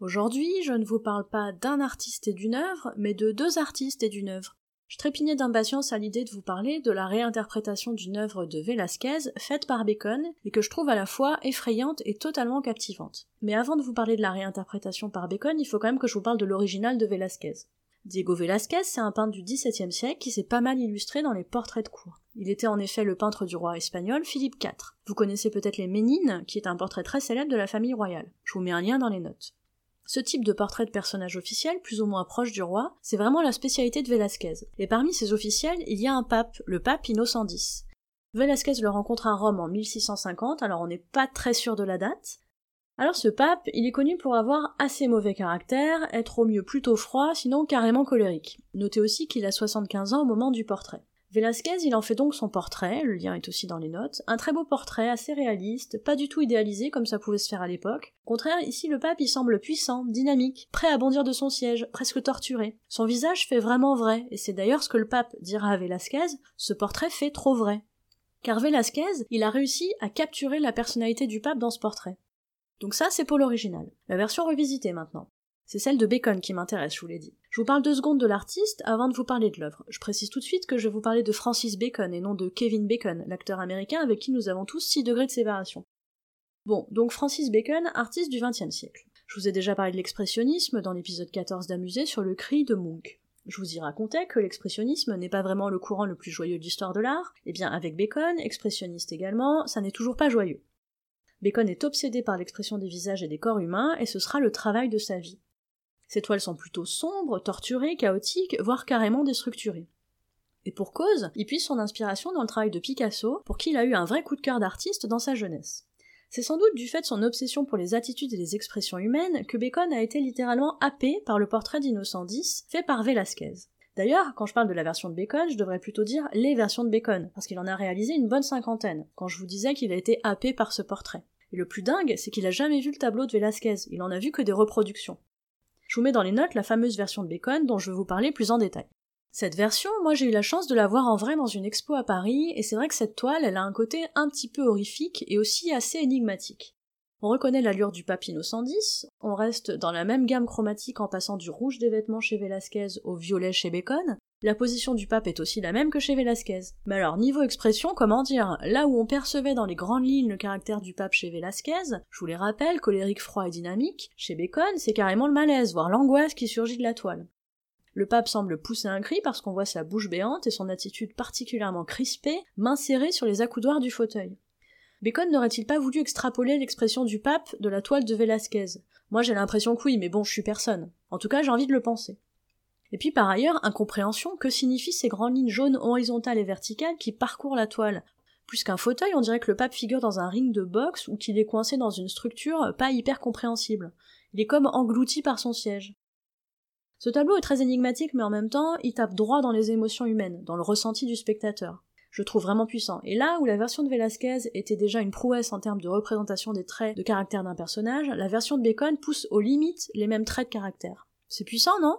Aujourd'hui, je ne vous parle pas d'un artiste et d'une œuvre, mais de deux artistes et d'une œuvre. Je trépignais d'impatience à l'idée de vous parler de la réinterprétation d'une œuvre de Velasquez faite par Bacon et que je trouve à la fois effrayante et totalement captivante. Mais avant de vous parler de la réinterprétation par Bacon, il faut quand même que je vous parle de l'original de Velasquez. Diego Velasquez, c'est un peintre du XVIIe siècle qui s'est pas mal illustré dans les portraits de cour. Il était en effet le peintre du roi espagnol Philippe IV. Vous connaissez peut-être les Ménines, qui est un portrait très célèbre de la famille royale. Je vous mets un lien dans les notes. Ce type de portrait de personnage officiel, plus ou moins proche du roi, c'est vraiment la spécialité de Velasquez. Et parmi ces officiels, il y a un pape, le pape Innocent X. Velasquez le rencontre à Rome en 1650, alors on n'est pas très sûr de la date. Alors ce pape, il est connu pour avoir assez mauvais caractère, être au mieux plutôt froid, sinon carrément colérique. Notez aussi qu'il a 75 ans au moment du portrait. Velasquez, il en fait donc son portrait, le lien est aussi dans les notes, un très beau portrait, assez réaliste, pas du tout idéalisé comme ça pouvait se faire à l'époque. Au contraire, ici le pape il semble puissant, dynamique, prêt à bondir de son siège, presque torturé. Son visage fait vraiment vrai, et c'est d'ailleurs ce que le pape dira à Velasquez, ce portrait fait trop vrai. Car Velasquez, il a réussi à capturer la personnalité du pape dans ce portrait. Donc ça, c'est pour l'original. La version revisitée maintenant. C'est celle de Bacon qui m'intéresse, je vous l'ai dit. Je vous parle deux secondes de l'artiste avant de vous parler de l'œuvre. Je précise tout de suite que je vais vous parler de Francis Bacon et non de Kevin Bacon, l'acteur américain avec qui nous avons tous 6 degrés de séparation. Bon, donc Francis Bacon, artiste du XXe siècle. Je vous ai déjà parlé de l'expressionnisme dans l'épisode 14 d'Amusé sur le cri de Munch. Je vous y racontais que l'expressionnisme n'est pas vraiment le courant le plus joyeux de l'histoire de l'art, et eh bien avec Bacon, expressionniste également, ça n'est toujours pas joyeux. Bacon est obsédé par l'expression des visages et des corps humains, et ce sera le travail de sa vie. Ces toiles sont plutôt sombres, torturées, chaotiques, voire carrément déstructurées. Et pour cause, il puise son inspiration dans le travail de Picasso, pour qui il a eu un vrai coup de cœur d'artiste dans sa jeunesse. C'est sans doute du fait de son obsession pour les attitudes et les expressions humaines que Bacon a été littéralement happé par le portrait d'Innocent X fait par Velasquez. D'ailleurs, quand je parle de la version de Bacon, je devrais plutôt dire les versions de Bacon, parce qu'il en a réalisé une bonne cinquantaine, quand je vous disais qu'il a été happé par ce portrait. Et le plus dingue, c'est qu'il a jamais vu le tableau de Velasquez, il en a vu que des reproductions. Je vous mets dans les notes la fameuse version de Bacon dont je vais vous parler plus en détail. Cette version, moi j'ai eu la chance de la voir en vrai dans une expo à Paris, et c'est vrai que cette toile, elle a un côté un petit peu horrifique et aussi assez énigmatique. On reconnaît l'allure du Papino 110, on reste dans la même gamme chromatique en passant du rouge des vêtements chez Velasquez au violet chez Bacon, la position du pape est aussi la même que chez Velasquez. Mais alors, niveau expression, comment dire? Là où on percevait dans les grandes lignes le caractère du pape chez Velasquez, je vous les rappelle, colérique, froid et dynamique, chez Bacon, c'est carrément le malaise, voire l'angoisse qui surgit de la toile. Le pape semble pousser un cri parce qu'on voit sa bouche béante et son attitude particulièrement crispée, main serrée sur les accoudoirs du fauteuil. Bacon n'aurait-il pas voulu extrapoler l'expression du pape de la toile de Velasquez Moi j'ai l'impression que oui, mais bon, je suis personne. En tout cas, j'ai envie de le penser. Et puis par ailleurs, incompréhension, que signifient ces grandes lignes jaunes horizontales et verticales qui parcourent la toile? Plus qu'un fauteuil, on dirait que le pape figure dans un ring de boxe ou qu'il est coincé dans une structure pas hyper compréhensible. Il est comme englouti par son siège. Ce tableau est très énigmatique, mais en même temps, il tape droit dans les émotions humaines, dans le ressenti du spectateur. Je trouve vraiment puissant. Et là où la version de Velasquez était déjà une prouesse en termes de représentation des traits de caractère d'un personnage, la version de Bacon pousse aux limites les mêmes traits de caractère. C'est puissant, non?